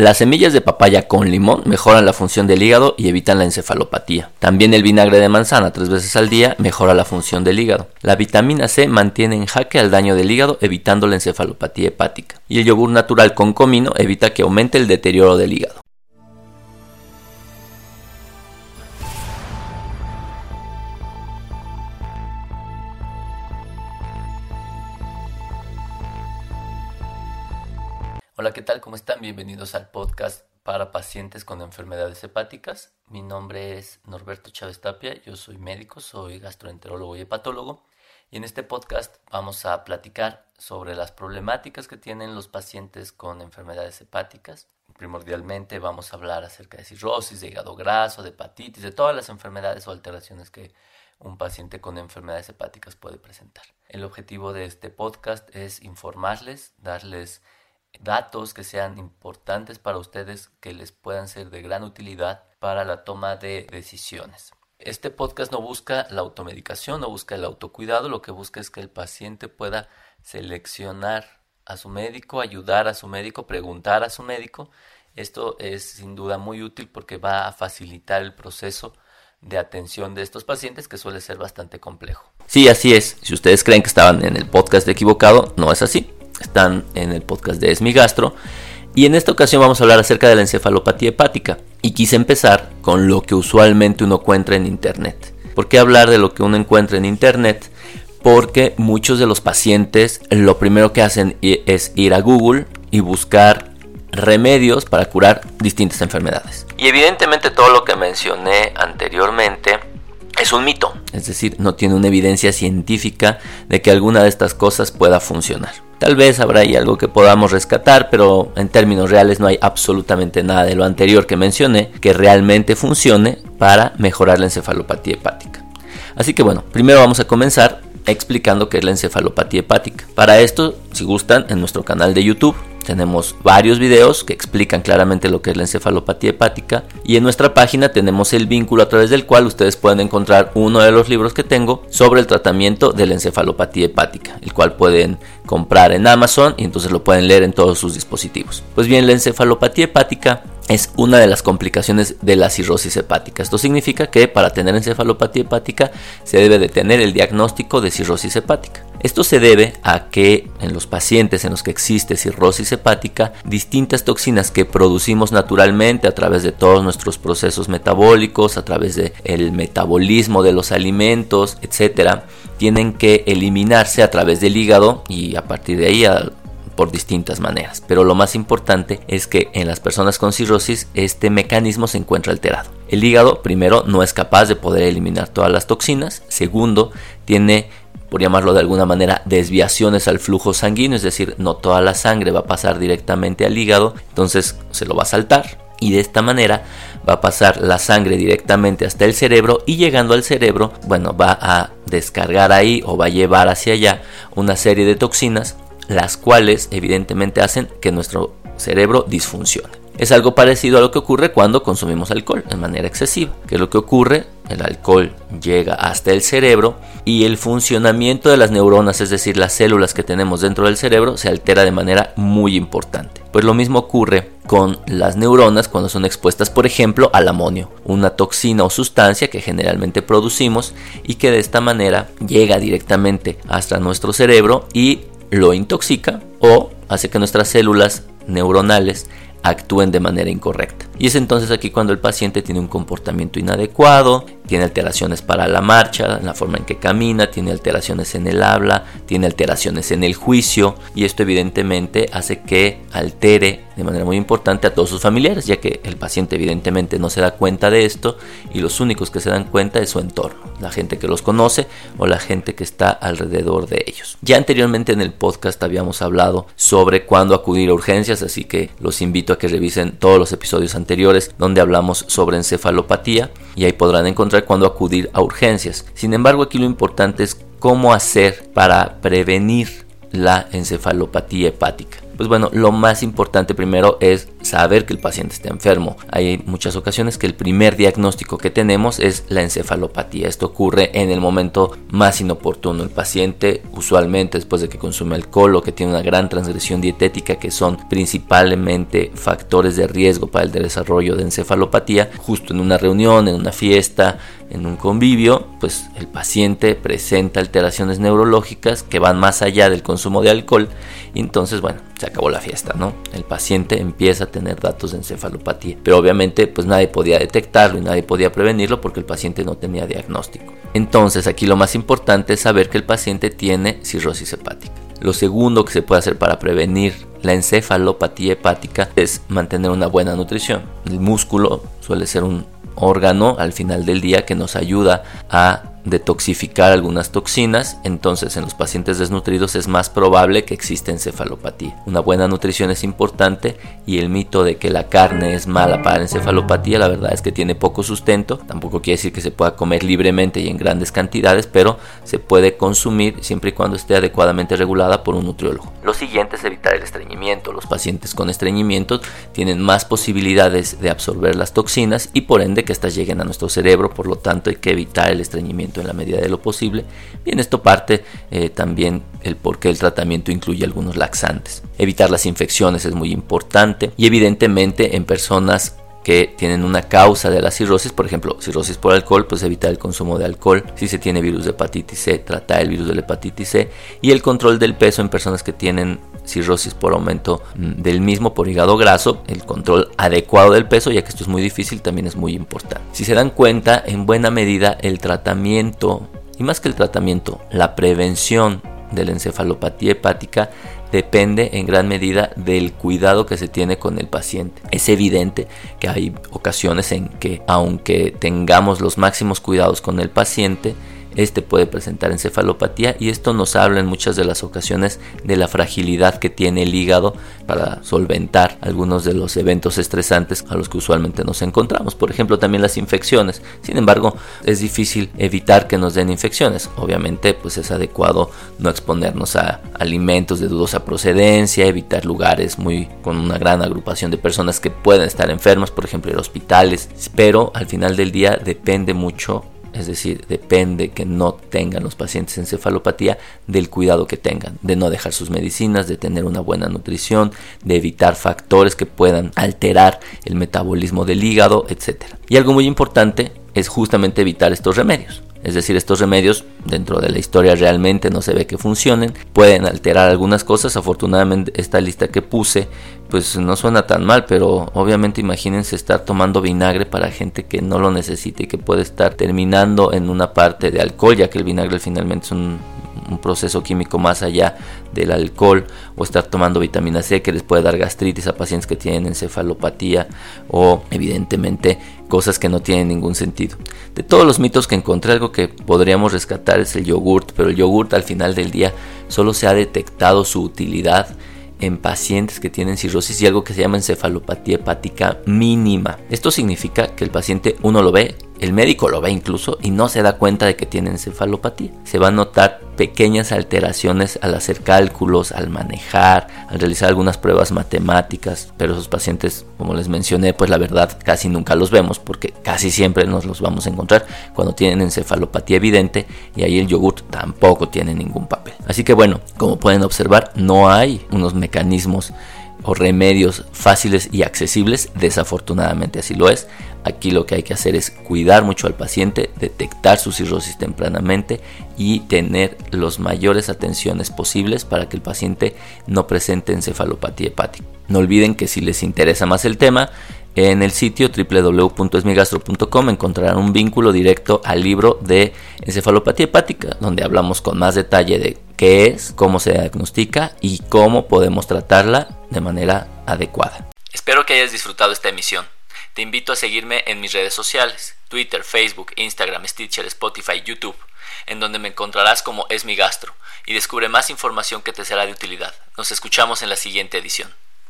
Las semillas de papaya con limón mejoran la función del hígado y evitan la encefalopatía. También el vinagre de manzana tres veces al día mejora la función del hígado. La vitamina C mantiene en jaque al daño del hígado evitando la encefalopatía hepática. Y el yogur natural con comino evita que aumente el deterioro del hígado. Hola, ¿qué tal? ¿Cómo están? Bienvenidos al podcast para pacientes con enfermedades hepáticas. Mi nombre es Norberto Chávez Tapia, yo soy médico, soy gastroenterólogo y hepatólogo. Y en este podcast vamos a platicar sobre las problemáticas que tienen los pacientes con enfermedades hepáticas. Primordialmente vamos a hablar acerca de cirrosis, de hígado graso, de hepatitis, de todas las enfermedades o alteraciones que un paciente con enfermedades hepáticas puede presentar. El objetivo de este podcast es informarles, darles datos que sean importantes para ustedes, que les puedan ser de gran utilidad para la toma de decisiones. Este podcast no busca la automedicación, no busca el autocuidado, lo que busca es que el paciente pueda seleccionar a su médico, ayudar a su médico, preguntar a su médico. Esto es sin duda muy útil porque va a facilitar el proceso de atención de estos pacientes que suele ser bastante complejo. Sí, así es. Si ustedes creen que estaban en el podcast equivocado, no es así están en el podcast de Esmigastro. Y en esta ocasión vamos a hablar acerca de la encefalopatía hepática. Y quise empezar con lo que usualmente uno encuentra en Internet. ¿Por qué hablar de lo que uno encuentra en Internet? Porque muchos de los pacientes lo primero que hacen es ir a Google y buscar remedios para curar distintas enfermedades. Y evidentemente todo lo que mencioné anteriormente es un mito. Es decir, no tiene una evidencia científica de que alguna de estas cosas pueda funcionar. Tal vez habrá ahí algo que podamos rescatar, pero en términos reales no hay absolutamente nada de lo anterior que mencioné que realmente funcione para mejorar la encefalopatía hepática. Así que bueno, primero vamos a comenzar explicando qué es la encefalopatía hepática. Para esto, si gustan, en nuestro canal de YouTube tenemos varios videos que explican claramente lo que es la encefalopatía hepática y en nuestra página tenemos el vínculo a través del cual ustedes pueden encontrar uno de los libros que tengo sobre el tratamiento de la encefalopatía hepática, el cual pueden comprar en Amazon y entonces lo pueden leer en todos sus dispositivos. Pues bien, la encefalopatía hepática es una de las complicaciones de la cirrosis hepática. Esto significa que para tener encefalopatía hepática se debe de tener el diagnóstico de cirrosis hepática. Esto se debe a que en los pacientes en los que existe cirrosis hepática, distintas toxinas que producimos naturalmente a través de todos nuestros procesos metabólicos, a través del metabolismo de los alimentos, etcétera, tienen que eliminarse a través del hígado y a partir de ahí por distintas maneras. Pero lo más importante es que en las personas con cirrosis este mecanismo se encuentra alterado. El hígado, primero, no es capaz de poder eliminar todas las toxinas. Segundo, tiene por llamarlo de alguna manera, desviaciones al flujo sanguíneo, es decir, no toda la sangre va a pasar directamente al hígado, entonces se lo va a saltar y de esta manera va a pasar la sangre directamente hasta el cerebro y llegando al cerebro, bueno, va a descargar ahí o va a llevar hacia allá una serie de toxinas las cuales evidentemente hacen que nuestro cerebro disfuncione. Es algo parecido a lo que ocurre cuando consumimos alcohol de manera excesiva. ¿Qué es lo que ocurre? El alcohol llega hasta el cerebro y el funcionamiento de las neuronas, es decir, las células que tenemos dentro del cerebro, se altera de manera muy importante. Pues lo mismo ocurre con las neuronas cuando son expuestas, por ejemplo, al amonio, una toxina o sustancia que generalmente producimos y que de esta manera llega directamente hasta nuestro cerebro y lo intoxica o hace que nuestras células neuronales actúen de manera incorrecta. Y es entonces aquí cuando el paciente tiene un comportamiento inadecuado, tiene alteraciones para la marcha, en la forma en que camina, tiene alteraciones en el habla, tiene alteraciones en el juicio y esto evidentemente hace que altere de manera muy importante a todos sus familiares, ya que el paciente evidentemente no se da cuenta de esto y los únicos que se dan cuenta es su entorno, la gente que los conoce o la gente que está alrededor de ellos. Ya anteriormente en el podcast habíamos hablado sobre cuándo acudir a urgencias, así que los invito a que revisen todos los episodios anteriores donde hablamos sobre encefalopatía y ahí podrán encontrar cuándo acudir a urgencias. Sin embargo, aquí lo importante es cómo hacer para prevenir la encefalopatía hepática. Pues bueno, lo más importante primero es saber que el paciente está enfermo. Hay muchas ocasiones que el primer diagnóstico que tenemos es la encefalopatía. Esto ocurre en el momento más inoportuno. El paciente usualmente después de que consume alcohol o que tiene una gran transgresión dietética que son principalmente factores de riesgo para el desarrollo de encefalopatía, justo en una reunión, en una fiesta, en un convivio, pues el paciente presenta alteraciones neurológicas que van más allá del consumo de alcohol entonces, bueno, se acabó la fiesta, ¿no? El paciente empieza a tener datos de encefalopatía, pero obviamente pues nadie podía detectarlo y nadie podía prevenirlo porque el paciente no tenía diagnóstico. Entonces, aquí lo más importante es saber que el paciente tiene cirrosis hepática. Lo segundo que se puede hacer para prevenir la encefalopatía hepática es mantener una buena nutrición. El músculo suele ser un órgano al final del día que nos ayuda a detoxificar algunas toxinas, entonces en los pacientes desnutridos es más probable que exista encefalopatía. Una buena nutrición es importante y el mito de que la carne es mala para la encefalopatía, la verdad es que tiene poco sustento, tampoco quiere decir que se pueda comer libremente y en grandes cantidades, pero se puede consumir siempre y cuando esté adecuadamente regulada por un nutriólogo. Lo siguiente es evitar el estreñimiento. Los pacientes con estreñimiento tienen más posibilidades de absorber las toxinas y por ende que éstas lleguen a nuestro cerebro, por lo tanto hay que evitar el estreñimiento en la medida de lo posible. Bien, esto parte eh, también el por qué el tratamiento incluye algunos laxantes. Evitar las infecciones es muy importante y evidentemente en personas que tienen una causa de la cirrosis, por ejemplo, cirrosis por alcohol, pues evitar el consumo de alcohol. Si se tiene virus de hepatitis C, tratar el virus de la hepatitis C y el control del peso en personas que tienen cirrosis por aumento mm, del mismo por hígado graso, el control adecuado del peso, ya que esto es muy difícil, también es muy importante. Si se dan cuenta, en buena medida el tratamiento, y más que el tratamiento, la prevención de la encefalopatía hepática depende en gran medida del cuidado que se tiene con el paciente. Es evidente que hay ocasiones en que aunque tengamos los máximos cuidados con el paciente, este puede presentar encefalopatía y esto nos habla en muchas de las ocasiones de la fragilidad que tiene el hígado para solventar algunos de los eventos estresantes a los que usualmente nos encontramos. Por ejemplo, también las infecciones. Sin embargo, es difícil evitar que nos den infecciones. Obviamente, pues es adecuado no exponernos a alimentos de dudosa procedencia, evitar lugares muy con una gran agrupación de personas que pueden estar enfermas, por ejemplo, ir hospitales. Pero al final del día depende mucho es decir, depende que no tengan los pacientes encefalopatía del cuidado que tengan, de no dejar sus medicinas, de tener una buena nutrición, de evitar factores que puedan alterar el metabolismo del hígado, etc. Y algo muy importante es justamente evitar estos remedios. Es decir, estos remedios dentro de la historia realmente no se ve que funcionen, pueden alterar algunas cosas. Afortunadamente esta lista que puse pues no suena tan mal, pero obviamente imagínense estar tomando vinagre para gente que no lo necesita y que puede estar terminando en una parte de alcohol, ya que el vinagre finalmente es un, proceso químico más allá del alcohol, o estar tomando vitamina C que les puede dar gastritis a pacientes que tienen encefalopatía, o evidentemente cosas que no tienen ningún sentido. De todos los mitos que encontré, algo que podríamos rescatar es el yogurt, pero el yogurt al final del día solo se ha detectado su utilidad en pacientes que tienen cirrosis y algo que se llama encefalopatía hepática mínima. Esto significa que el paciente uno lo ve el médico lo ve incluso y no se da cuenta de que tiene encefalopatía. Se va a notar pequeñas alteraciones al hacer cálculos, al manejar, al realizar algunas pruebas matemáticas, pero esos pacientes, como les mencioné, pues la verdad casi nunca los vemos porque casi siempre nos los vamos a encontrar cuando tienen encefalopatía evidente y ahí el yogurt tampoco tiene ningún papel. Así que bueno, como pueden observar, no hay unos mecanismos o remedios fáciles y accesibles, desafortunadamente así lo es. Aquí lo que hay que hacer es cuidar mucho al paciente, detectar su cirrosis tempranamente y tener las mayores atenciones posibles para que el paciente no presente encefalopatía hepática. No olviden que si les interesa más el tema, en el sitio www.esmigastro.com encontrarán un vínculo directo al libro de encefalopatía hepática, donde hablamos con más detalle de qué es, cómo se diagnostica y cómo podemos tratarla de manera adecuada. Espero que hayas disfrutado esta emisión. Te invito a seguirme en mis redes sociales, Twitter, Facebook, Instagram, Stitcher, Spotify, YouTube, en donde me encontrarás como Es mi Gastro y descubre más información que te será de utilidad. Nos escuchamos en la siguiente edición.